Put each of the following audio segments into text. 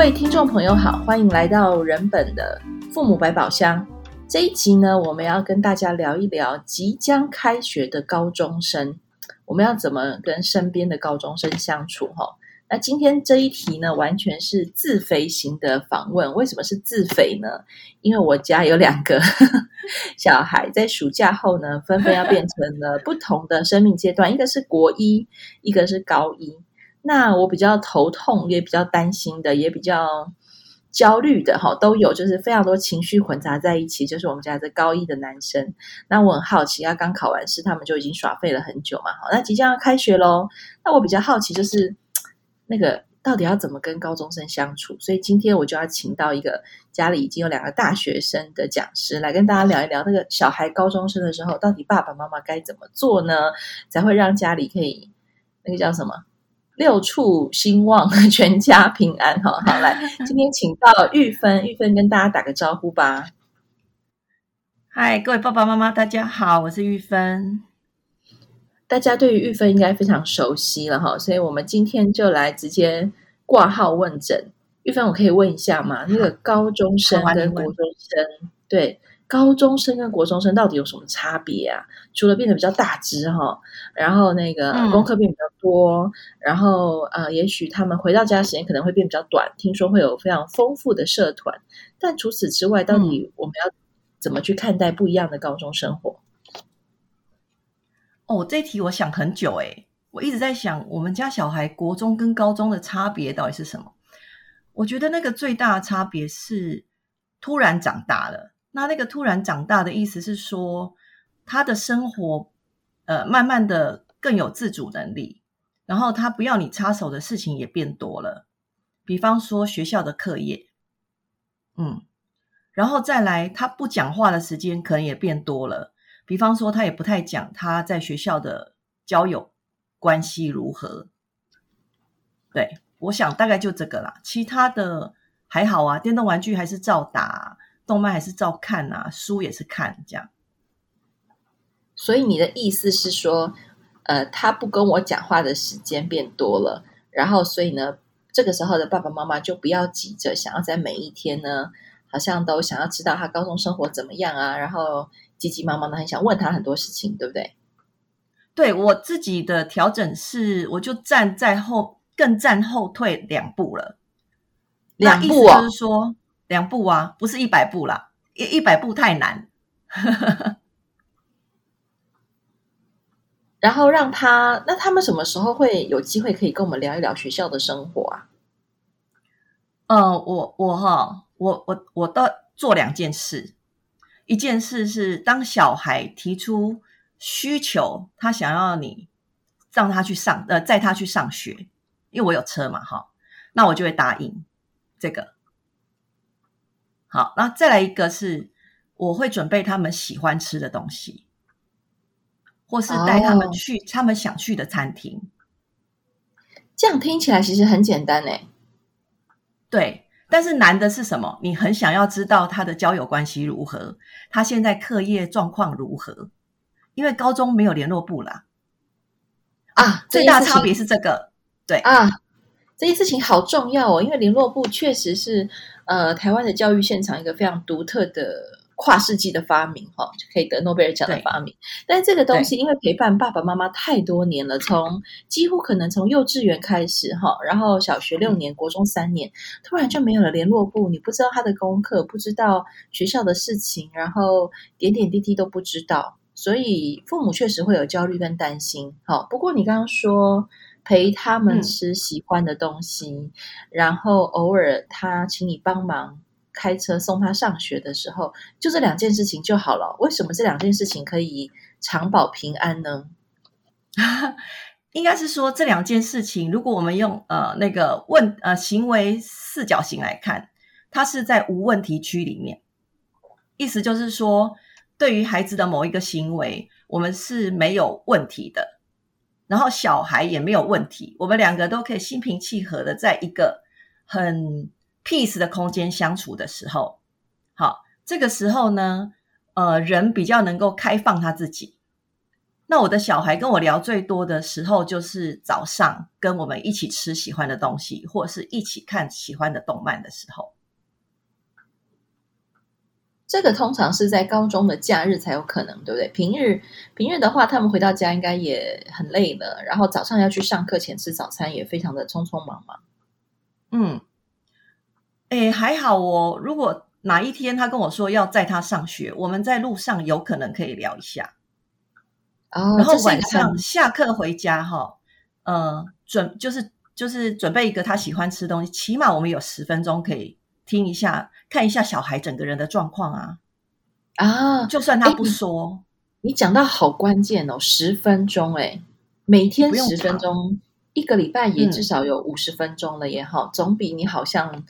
各位听众朋友好，欢迎来到人本的父母百宝箱。这一集呢，我们要跟大家聊一聊即将开学的高中生，我们要怎么跟身边的高中生相处？哈，那今天这一题呢，完全是自肥型的访问。为什么是自肥呢？因为我家有两个 小孩，在暑假后呢，纷纷要变成了不同的生命阶段，一个是国一，一个是高一。那我比较头痛，也比较担心的，也比较。焦虑的哈都有，就是非常多情绪混杂在一起。就是我们家的高一的男生，那我很好奇，他刚考完试，他们就已经耍废了很久嘛。好，那即将要开学喽。那我比较好奇，就是那个到底要怎么跟高中生相处？所以今天我就要请到一个家里已经有两个大学生的讲师来跟大家聊一聊，那个小孩高中生的时候，到底爸爸妈妈该怎么做呢？才会让家里可以那个叫什么？六畜兴旺，全家平安。好，好，来，今天请到玉芬，玉芬跟大家打个招呼吧。嗨，各位爸爸妈妈，大家好，我是玉芬。大家对于玉芬应该非常熟悉了哈，所以我们今天就来直接挂号问诊。玉芬，我可以问一下吗？那个高中生跟国中生，对。高中生跟国中生到底有什么差别啊？除了变得比较大只哈，然后那个功课变比较多，嗯、然后呃，也许他们回到家的时间可能会变比较短。听说会有非常丰富的社团，但除此之外，到底我们要怎么去看待不一样的高中生活？哦，这题我想很久诶，我一直在想，我们家小孩国中跟高中的差别到底是什么？我觉得那个最大的差别是突然长大了。那那个突然长大的意思是说，他的生活，呃，慢慢的更有自主能力，然后他不要你插手的事情也变多了，比方说学校的课业，嗯，然后再来他不讲话的时间可能也变多了，比方说他也不太讲他在学校的交友关系如何，对，我想大概就这个啦，其他的还好啊，电动玩具还是照打。动漫还是照看啊，书也是看这样。所以你的意思是说，呃，他不跟我讲话的时间变多了，然后所以呢，这个时候的爸爸妈妈就不要急着想要在每一天呢，好像都想要知道他高中生活怎么样啊，然后急急忙忙的很想问他很多事情，对不对？对，我自己的调整是，我就站在后，更站后退两步了。两步啊，就是说。两步啊，不是一百步啦，一一百步太难。然后让他，那他们什么时候会有机会可以跟我们聊一聊学校的生活啊？嗯、呃，我我哈，我我我都做两件事，一件事是当小孩提出需求，他想要你让他去上，呃，载他去上学，因为我有车嘛，哈，那我就会答应这个。好，那再来一个是，我会准备他们喜欢吃的东西，或是带他们去他们想去的餐厅。Oh. 这样听起来其实很简单诶。对，但是难的是什么？你很想要知道他的交友关系如何，他现在课业状况如何？因为高中没有联络部啦。啊，最大差别是这个。对啊，这件事情好重要哦，因为联络部确实是。呃，台湾的教育现场一个非常独特的跨世纪的发明，哈、哦，就可以得诺贝尔奖的发明。但是这个东西因为陪伴爸爸妈妈太多年了，从几乎可能从幼稚园开始，哈、哦，然后小学六年、国中三年，突然就没有了联络部，你不知道他的功课，不知道学校的事情，然后点点滴滴都不知道，所以父母确实会有焦虑跟担心。好、哦，不过你刚刚说。陪他们吃喜欢的东西，嗯、然后偶尔他请你帮忙开车送他上学的时候，就这两件事情就好了。为什么这两件事情可以长保平安呢？应该是说这两件事情，如果我们用呃那个问呃行为四角形来看，它是在无问题区里面。意思就是说，对于孩子的某一个行为，我们是没有问题的。然后小孩也没有问题，我们两个都可以心平气和的在一个很 peace 的空间相处的时候，好，这个时候呢，呃，人比较能够开放他自己。那我的小孩跟我聊最多的时候，就是早上跟我们一起吃喜欢的东西，或者是一起看喜欢的动漫的时候。这个通常是在高中的假日才有可能，对不对？平日平日的话，他们回到家应该也很累了，然后早上要去上课前吃早餐，也非常的匆匆忙忙。嗯，哎，还好哦。如果哪一天他跟我说要载他上学，我们在路上有可能可以聊一下。哦，然后晚上下课回家哈，呃，准就是就是准备一个他喜欢吃的东西，起码我们有十分钟可以听一下，看一下小孩整个人的状况啊啊，就算他不说，你讲到好关键哦，十分钟哎，每天十分钟，一个礼拜也至少有五十分钟了也好，嗯，总比你好像。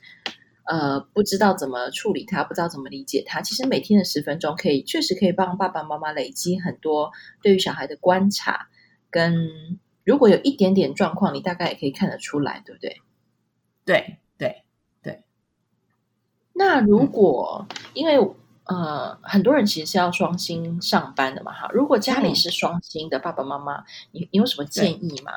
呃，不知道怎么处理他，不知道怎么理解他。其实每天的十分钟，可以确实可以帮爸爸妈妈累积很多对于小孩的观察，跟如果有一点点状况，你大概也可以看得出来，对不对？对对对。那如果、嗯、因为呃，很多人其实是要双薪上班的嘛，哈。如果家里是双薪的爸爸妈妈，你你有什么建议吗？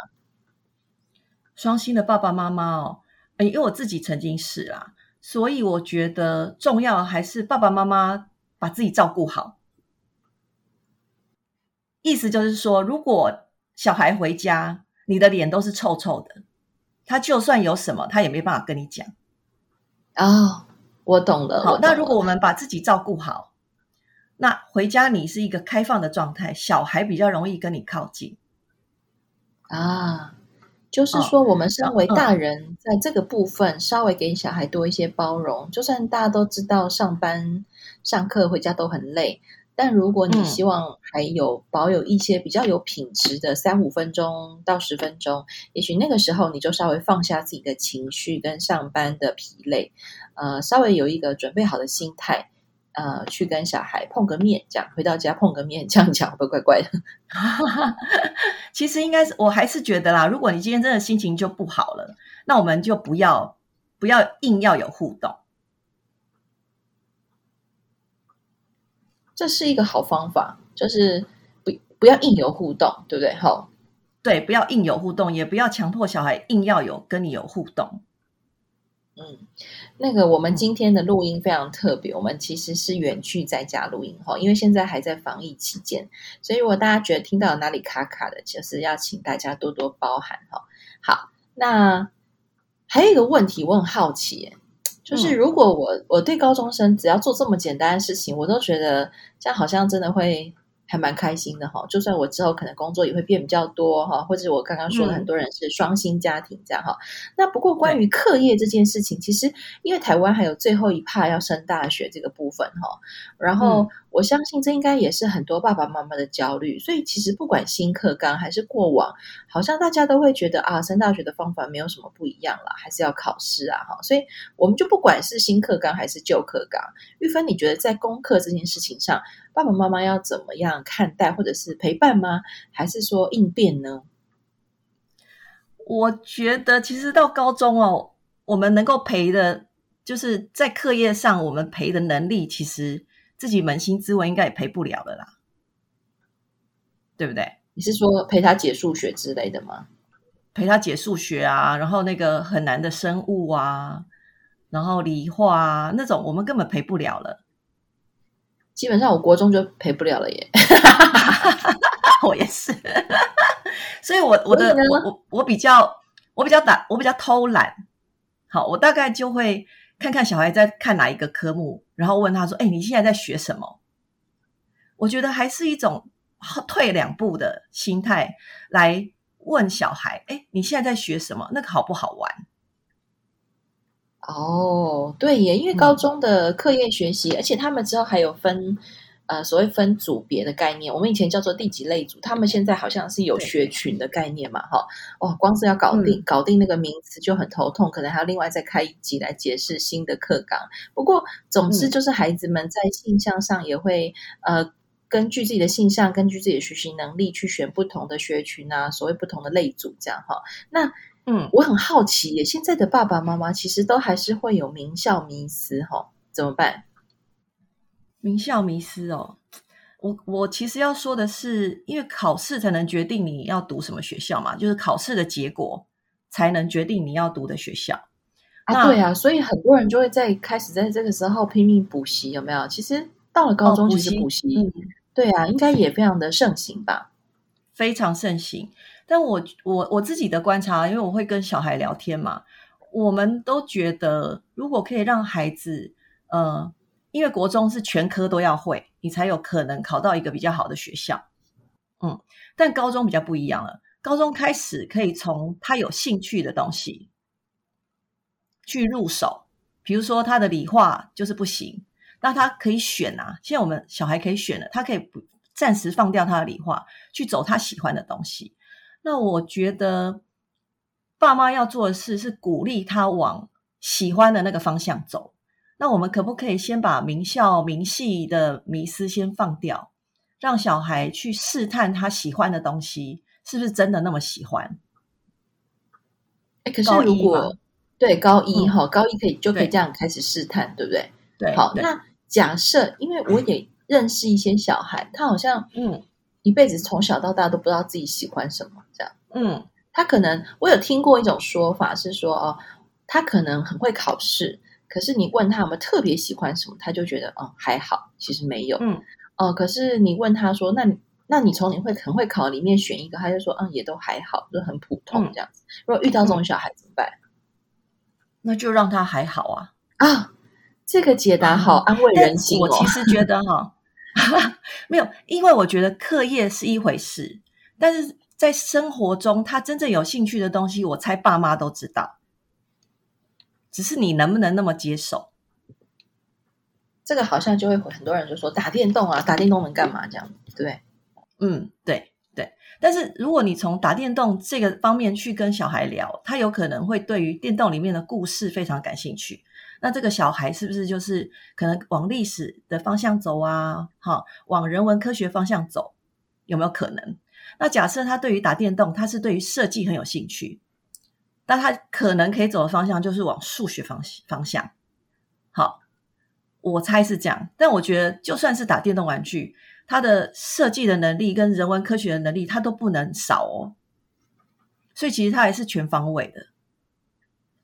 双薪的爸爸妈妈哦，哎，因为我自己曾经是啊。所以我觉得重要还是爸爸妈妈把自己照顾好。意思就是说，如果小孩回家，你的脸都是臭臭的，他就算有什么，他也没办法跟你讲。哦，我懂了。好，那如果我们把自己照顾好，那回家你是一个开放的状态，小孩比较容易跟你靠近。啊。就是说，我们身为大人，在这个部分稍微给小孩多一些包容。就算大家都知道上班、上课、回家都很累，但如果你希望还有保有一些比较有品质的三五分钟到十分钟，也许那个时候你就稍微放下自己的情绪跟上班的疲累，呃，稍微有一个准备好的心态。呃，去跟小孩碰个面，这样回到家碰个面，这样讲会不会怪怪的？其实应该是，我还是觉得啦，如果你今天真的心情就不好了，那我们就不要不要硬要有互动，这是一个好方法，就是不不要硬有互动，对不对？好，对，不要硬有互动，也不要强迫小孩硬要有跟你有互动。嗯，那个我们今天的录音非常特别，我们其实是远距在家录音哈，因为现在还在防疫期间，所以如果大家觉得听到哪里卡卡的，就是要请大家多多包涵哈。好，那还有一个问题，我很好奇，就是如果我我对高中生只要做这么简单的事情，我都觉得这样好像真的会。还蛮开心的哈，就算我之后可能工作也会变比较多哈，或者我刚刚说的很多人是双薪家庭这样哈。嗯、那不过关于课业这件事情，其实因为台湾还有最后一趴要升大学这个部分哈，然后我相信这应该也是很多爸爸妈妈的焦虑。所以其实不管新课纲还是过往，好像大家都会觉得啊，升大学的方法没有什么不一样了，还是要考试啊哈。所以我们就不管是新课纲还是旧课纲，玉芬，你觉得在功课这件事情上，爸爸妈妈要怎么样看待，或者是陪伴吗？还是说应变呢？我觉得其实到高中哦，我们能够陪的，就是在课业上我们陪的能力，其实自己扪心自问，应该也赔不了了啦，对不对？你是说陪他解数学之类的吗？陪他解数学啊，然后那个很难的生物啊，然后理化啊，那种我们根本陪不了了。基本上，我国中就陪不了了耶。我也是，所以我我的我我我比较我比较懒，我比较偷懒。好，我大概就会看看小孩在看哪一个科目，然后问他说：“哎，你现在在学什么？”我觉得还是一种退两步的心态来问小孩：“哎，你现在在学什么？那个好不好玩？”哦，对耶，因为高中的课业学习，嗯、而且他们之后还有分，呃，所谓分组别的概念。我们以前叫做第几类组，他们现在好像是有学群的概念嘛，哈。哦，光是要搞定、嗯、搞定那个名词就很头痛，可能还要另外再开一集来解释新的课纲。不过，总之就是孩子们在性向上也会，嗯、呃，根据自己的性向，根据自己的学习能力去选不同的学群啊，所谓不同的类组这样哈。那嗯，我很好奇耶，现在的爸爸妈妈其实都还是会有名校迷思哈，怎么办？名校迷失哦，我我其实要说的是，因为考试才能决定你要读什么学校嘛，就是考试的结果才能决定你要读的学校。啊，对啊，所以很多人就会在开始在这个时候拼命补习，有没有？其实到了高中，其实补习，嗯，对啊，应该也非常的盛行吧？非常盛行。但我我我自己的观察，因为我会跟小孩聊天嘛，我们都觉得，如果可以让孩子，呃，因为国中是全科都要会，你才有可能考到一个比较好的学校，嗯，但高中比较不一样了，高中开始可以从他有兴趣的东西去入手，比如说他的理化就是不行，那他可以选啊，现在我们小孩可以选了，他可以不暂时放掉他的理化，去走他喜欢的东西。那我觉得，爸妈要做的事是鼓励他往喜欢的那个方向走。那我们可不可以先把名校名系的迷思先放掉，让小孩去试探他喜欢的东西是不是真的那么喜欢？哎，可是如果对高一哈，高一可以就可以这样开始试探，对不对？对。好，那假设，因为我也认识一些小孩，他好像嗯。一辈子从小到大都不知道自己喜欢什么，这样。嗯，他可能我有听过一种说法是说，哦，他可能很会考试，可是你问他有没有特别喜欢什么，他就觉得哦还好，其实没有。嗯，哦，可是你问他说，那你那你从你会很会考里面选一个，他就说嗯也都还好，就很普通这样子。嗯，如果遇到这种小孩怎么办？那就让他还好啊啊！这个解答好 安慰人心哦。我其实觉得 哈。没有，因为我觉得课业是一回事，但是在生活中，他真正有兴趣的东西，我猜爸妈都知道，只是你能不能那么接受？这个好像就会很多人就说打电动啊，打电动能干嘛？这样对，嗯，对对。但是如果你从打电动这个方面去跟小孩聊，他有可能会对于电动里面的故事非常感兴趣。那这个小孩是不是就是可能往历史的方向走啊？好，往人文科学方向走，有没有可能？那假设他对于打电动，他是对于设计很有兴趣，那他可能可以走的方向就是往数学方方向。好，我猜是这样。但我觉得，就算是打电动玩具，他的设计的能力跟人文科学的能力，他都不能少哦。所以其实他还是全方位的。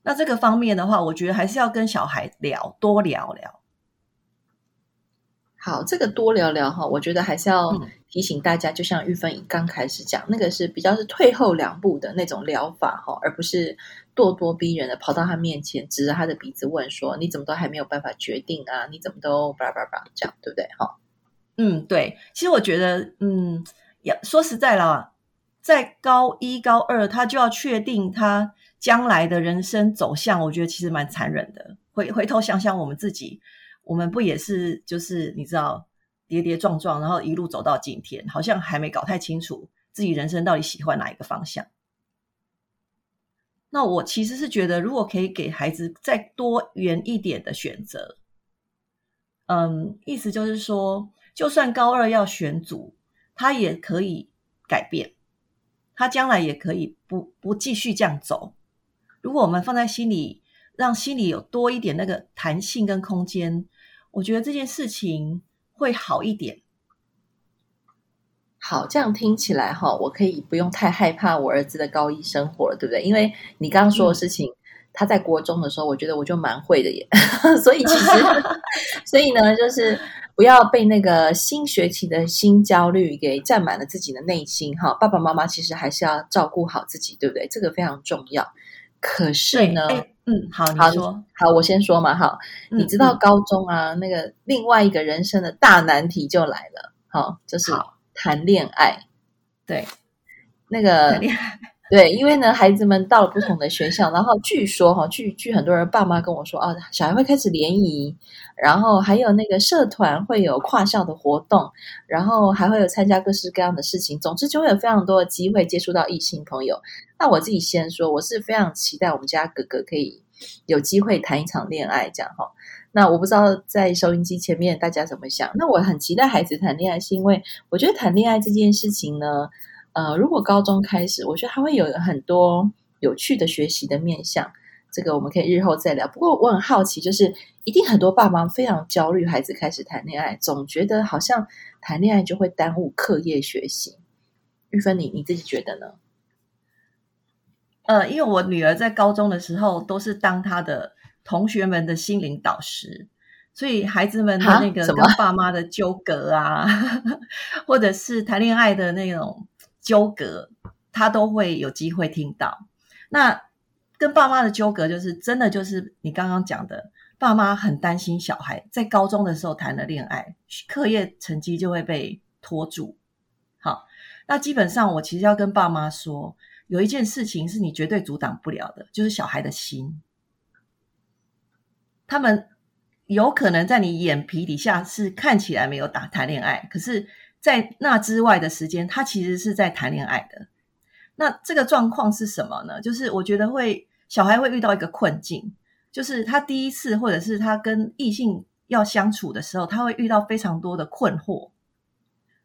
那这个方面的话，我觉得还是要跟小孩聊，多聊聊。好，这个多聊聊哈，我觉得还是要提醒大家，嗯、就像玉芬刚开始讲，那个是比较是退后两步的那种疗法哈，而不是咄咄逼人的跑到他面前，指着他的鼻子问说：“你怎么都还没有办法决定啊？你怎么都叭叭叭这样，对不对？”哈，嗯，对。其实我觉得，嗯，要说实在了，在高一、高二，他就要确定他。将来的人生走向，我觉得其实蛮残忍的。回回头想想，我们自己，我们不也是就是你知道跌跌撞撞，然后一路走到今天，好像还没搞太清楚自己人生到底喜欢哪一个方向。那我其实是觉得，如果可以给孩子再多元一点的选择，嗯，意思就是说，就算高二要选组，他也可以改变，他将来也可以不不继续这样走。如果我们放在心里，让心里有多一点那个弹性跟空间，我觉得这件事情会好一点。好，这样听起来哈，我可以不用太害怕我儿子的高一生活了，对不对？因为你刚刚说的事情，嗯、他在国中的时候，我觉得我就蛮会的耶。所以其实，所以呢，就是不要被那个新学期的新焦虑给占满了自己的内心哈。爸爸妈妈其实还是要照顾好自己，对不对？这个非常重要。可是呢，嗯，好，好，你说，好，我先说嘛，好，嗯、你知道高中啊，嗯、那个另外一个人生的大难题就来了，好，就是谈恋爱，对，那个。对，因为呢，孩子们到了不同的学校，然后据说哈，据据很多人爸妈跟我说啊，小孩会开始联谊，然后还有那个社团会有跨校的活动，然后还会有参加各式各样的事情，总之就会有非常多的机会接触到异性朋友。那我自己先说，我是非常期待我们家哥哥可以有机会谈一场恋爱，这样哈。那我不知道在收音机前面大家怎么想？那我很期待孩子谈恋爱，是因为我觉得谈恋爱这件事情呢。呃，如果高中开始，我觉得他会有很多有趣的学习的面向。这个我们可以日后再聊。不过我很好奇，就是一定很多爸妈非常焦虑，孩子开始谈恋爱，总觉得好像谈恋爱就会耽误课业学习。玉芬，你你自己觉得呢？呃，因为我女儿在高中的时候都是当她的同学们的心灵导师，所以孩子们的那个跟爸妈的纠葛啊，或者是谈恋爱的那种纠葛，他都会有机会听到。那跟爸妈的纠葛，就是真的就是你刚刚讲的，爸妈很担心小孩在高中的时候谈了恋爱，课业成绩就会被拖住。好，那基本上我其实要跟爸妈说，有一件事情是你绝对阻挡不了的，就是小孩的心。他们有可能在你眼皮底下是看起来没有打谈恋爱，可是，在那之外的时间，他其实是在谈恋爱的。那这个状况是什么呢？就是我觉得会。小孩会遇到一个困境，就是他第一次或者是他跟异性要相处的时候，他会遇到非常多的困惑。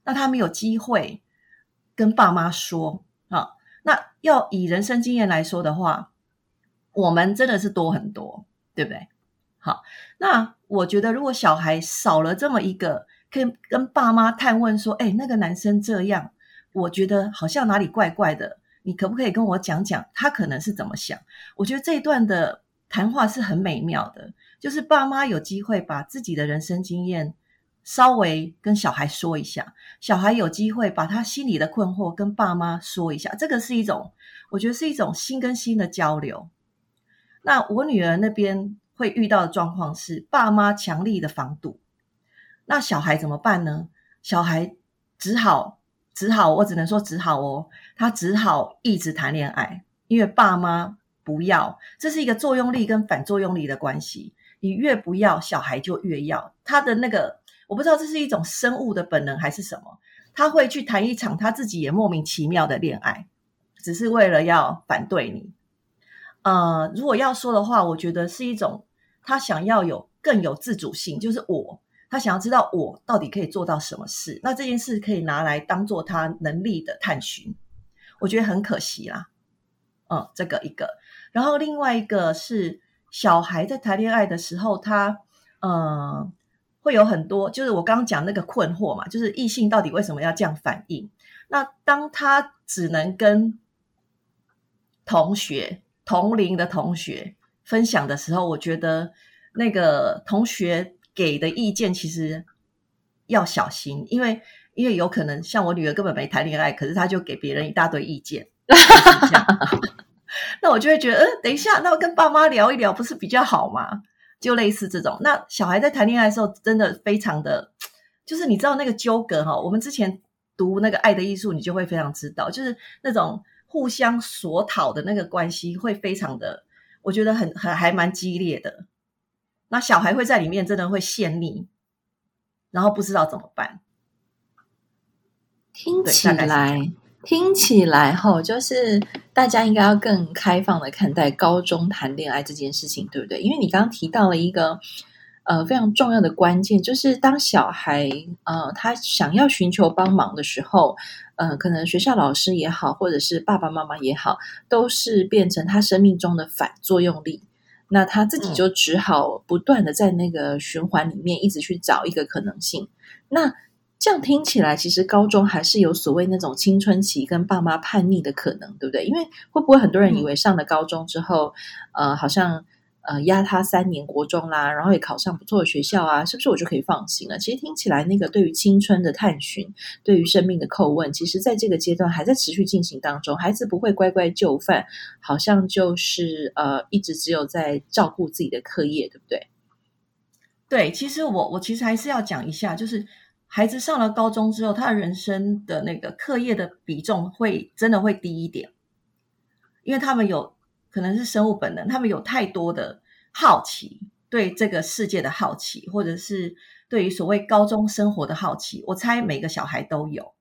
那他没有机会跟爸妈说啊。那要以人生经验来说的话，我们真的是多很多，对不对？好，那我觉得如果小孩少了这么一个，可以跟爸妈探问说：“哎，那个男生这样，我觉得好像哪里怪怪的。”你可不可以跟我讲讲他可能是怎么想？我觉得这一段的谈话是很美妙的，就是爸妈有机会把自己的人生经验稍微跟小孩说一下，小孩有机会把他心里的困惑跟爸妈说一下，这个是一种，我觉得是一种心跟心的交流。那我女儿那边会遇到的状况是爸妈强力的防堵，那小孩怎么办呢？小孩只好。只好，我只能说只好哦。他只好一直谈恋爱，因为爸妈不要，这是一个作用力跟反作用力的关系。你越不要，小孩就越要。他的那个，我不知道这是一种生物的本能还是什么，他会去谈一场他自己也莫名其妙的恋爱，只是为了要反对你。呃，如果要说的话，我觉得是一种他想要有更有自主性，就是我。他想要知道我到底可以做到什么事，那这件事可以拿来当做他能力的探寻，我觉得很可惜啦。嗯，这个一个，然后另外一个是小孩在谈恋爱的时候，他嗯会有很多，就是我刚刚讲那个困惑嘛，就是异性到底为什么要这样反应？那当他只能跟同学同龄的同学分享的时候，我觉得那个同学。给的意见其实要小心，因为因为有可能像我女儿根本没谈恋爱，可是她就给别人一大堆意见，那我就会觉得，嗯，等一下，那我跟爸妈聊一聊，不是比较好吗？就类似这种。那小孩在谈恋爱的时候，真的非常的，就是你知道那个纠葛哈。我们之前读那个《爱的艺术》，你就会非常知道，就是那种互相索讨的那个关系，会非常的，我觉得很很还蛮激烈的。那小孩会在里面真的会陷溺，然后不知道怎么办。听起来，听起来齁，就是大家应该要更开放的看待高中谈恋爱这件事情，对不对？因为你刚刚提到了一个呃非常重要的关键，就是当小孩呃他想要寻求帮忙的时候，呃，可能学校老师也好，或者是爸爸妈妈也好，都是变成他生命中的反作用力。那他自己就只好不断的在那个循环里面一直去找一个可能性。那这样听起来，其实高中还是有所谓那种青春期跟爸妈叛逆的可能，对不对？因为会不会很多人以为上了高中之后，呃，好像。呃，压他三年国中啦，然后也考上不错的学校啊，是不是我就可以放心了？其实听起来，那个对于青春的探寻，对于生命的叩问，其实在这个阶段还在持续进行当中。孩子不会乖乖就范，好像就是呃，一直只有在照顾自己的课业，对不对？对，其实我我其实还是要讲一下，就是孩子上了高中之后，他的人生的那个课业的比重会真的会低一点，因为他们有。可能是生物本能，他们有太多的好奇，对这个世界的好奇，或者是对于所谓高中生活的好奇。我猜每个小孩都有。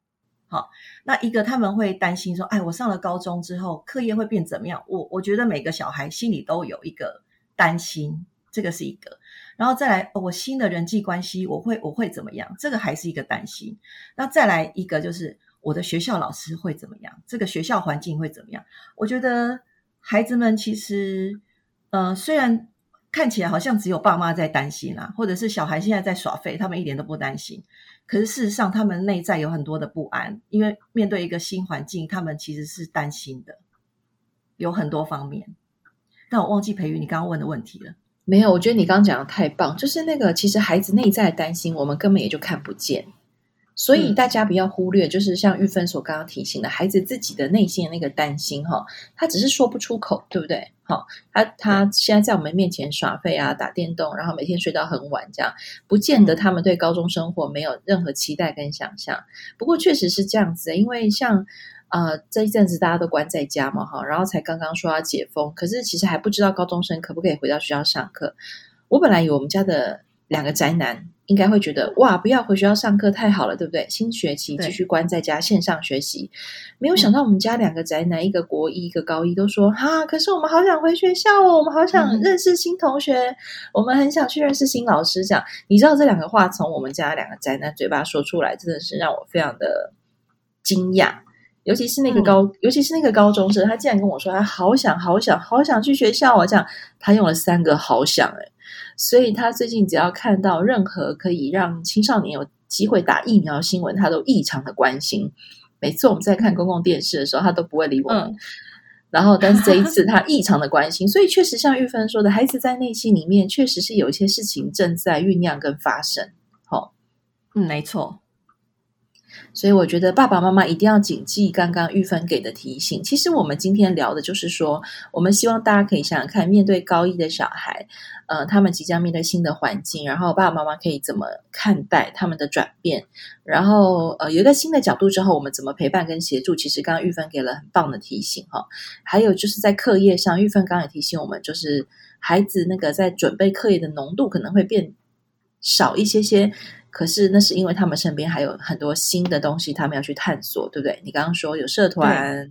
好，那一个他们会担心说：“哎，我上了高中之后，课业会变怎么样？”我我觉得每个小孩心里都有一个担心，这个是一个。然后再来，我新的人际关系，我会我会怎么样？这个还是一个担心。那再来一个就是我的学校老师会怎么样？这个学校环境会怎么样？我觉得。孩子们其实，呃，虽然看起来好像只有爸妈在担心啊，或者是小孩现在在耍废，他们一点都不担心。可是事实上，他们内在有很多的不安，因为面对一个新环境，他们其实是担心的，有很多方面。但我忘记培育你刚刚问的问题了。没有，我觉得你刚刚讲的太棒，就是那个其实孩子内在的担心，我们根本也就看不见。所以大家不要忽略，就是像玉芬所刚刚提醒的，孩子自己的内心的那个担心哈，他只是说不出口，对不对？好，他他现在在我们面前耍废啊，打电动，然后每天睡到很晚，这样不见得他们对高中生活没有任何期待跟想象。不过确实是这样子，因为像呃这一阵子大家都关在家嘛，哈，然后才刚刚说要解封，可是其实还不知道高中生可不可以回到学校上课。我本来以为我们家的两个宅男。应该会觉得哇，不要回学校上课太好了，对不对？新学期继续关在家线上学习，没有想到我们家两个宅男，一个国一，一个高一，都说哈，可是我们好想回学校哦，我们好想认识新同学，嗯、我们很想去认识新老师。这样，你知道这两个话从我们家两个宅男嘴巴说出来，真的是让我非常的惊讶。尤其是那个高，嗯、尤其是那个高中生，他竟然跟我说他好想、好想、好想去学校哦。这样，他用了三个好想，诶所以他最近只要看到任何可以让青少年有机会打疫苗的新闻，他都异常的关心。每次我们在看公共电视的时候，他都不会理我们。嗯、然后，但是这一次他异常的关心，所以确实像玉芬说的，孩子在内心里面确实是有一些事情正在酝酿跟发生。好，嗯，没错。所以我觉得爸爸妈妈一定要谨记刚刚玉芬给的提醒。其实我们今天聊的就是说，我们希望大家可以想想看，面对高一的小孩，呃，他们即将面对新的环境，然后爸爸妈妈可以怎么看待他们的转变？然后呃，有一个新的角度之后，我们怎么陪伴跟协助？其实刚刚玉芬给了很棒的提醒哈。还有就是在课业上，玉芬刚刚也提醒我们，就是孩子那个在准备课业的浓度可能会变少一些些。可是那是因为他们身边还有很多新的东西，他们要去探索，对不对？你刚刚说有社团，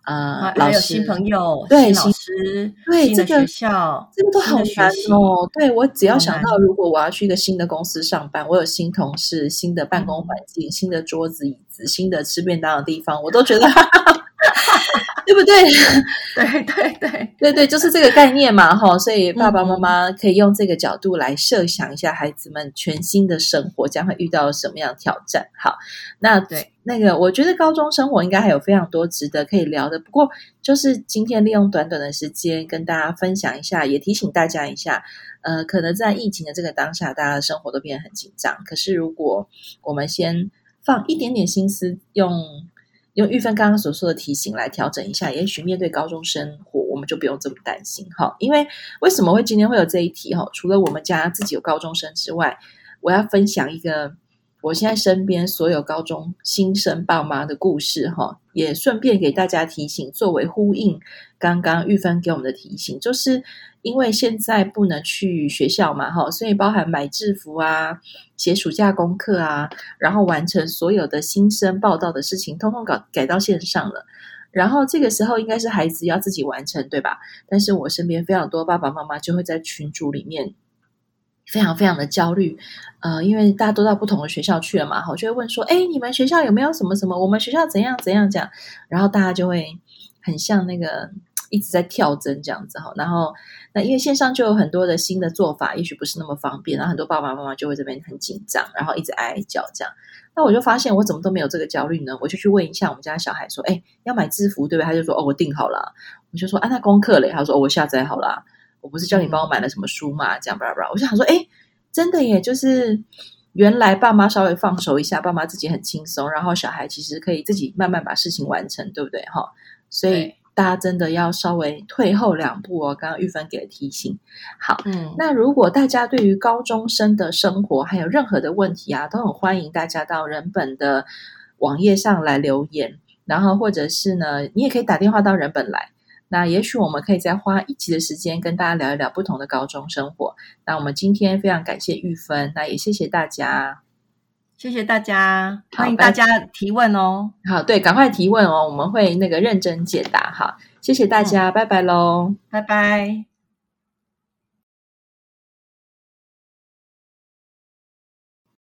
啊，还有新朋友，对，新老师，对，这个学校，这个都好难哦。对，我只要想到，如果我要去一个新的公司上班，我有新同事、新的办公环境、新的桌子椅子、新的吃便当的地方，我都觉得。对不对？对对对对对，就是这个概念嘛，哈。所以爸爸妈妈可以用这个角度来设想一下，孩子们全新的生活将会遇到什么样的挑战。好，那对那个，我觉得高中生活应该还有非常多值得可以聊的。不过，就是今天利用短短的时间跟大家分享一下，也提醒大家一下，呃，可能在疫情的这个当下，大家的生活都变得很紧张。可是，如果我们先放一点点心思，用。用玉芬刚刚所说的提醒来调整一下，也许面对高中生活，我们就不用这么担心哈。因为为什么会今天会有这一题哈？除了我们家自己有高中生之外，我要分享一个我现在身边所有高中新生爸妈的故事哈，也顺便给大家提醒，作为呼应刚刚玉芬给我们的提醒，就是。因为现在不能去学校嘛，哈，所以包含买制服啊、写暑假功课啊，然后完成所有的新生报道的事情，通通搞改到线上了。然后这个时候应该是孩子要自己完成，对吧？但是我身边非常多爸爸妈妈就会在群组里面非常非常的焦虑，呃，因为大家都到不同的学校去了嘛，哈，就会问说：“哎，你们学校有没有什么什么？我们学校怎样怎样讲？”然后大家就会很像那个。一直在跳针这样子哈，然后那因为线上就有很多的新的做法，也许不是那么方便，然后很多爸爸妈妈就会这边很紧张，然后一直哀哀叫这样。那我就发现我怎么都没有这个焦虑呢？我就去问一下我们家小孩说：“哎，要买制服对不对？”他就说：“哦，我订好了。”我就说：“啊，那功课嘞？”他说：“哦，我下载好了。”我不是叫你帮我买了什么书嘛？这样吧吧。我就想说：“哎，真的耶，就是原来爸妈稍微放手一下，爸妈自己很轻松，然后小孩其实可以自己慢慢把事情完成，对不对？哈，所以。大家真的要稍微退后两步哦。刚刚玉芬给了提醒，好，嗯，那如果大家对于高中生的生活还有任何的问题啊，都很欢迎大家到人本的网页上来留言，然后或者是呢，你也可以打电话到人本来。那也许我们可以再花一集的时间跟大家聊一聊不同的高中生活。那我们今天非常感谢玉芬，那也谢谢大家。谢谢大家，欢迎大家提问哦。好，对，赶快提问哦，我们会那个认真解答。好，谢谢大家，嗯、拜拜喽，拜拜。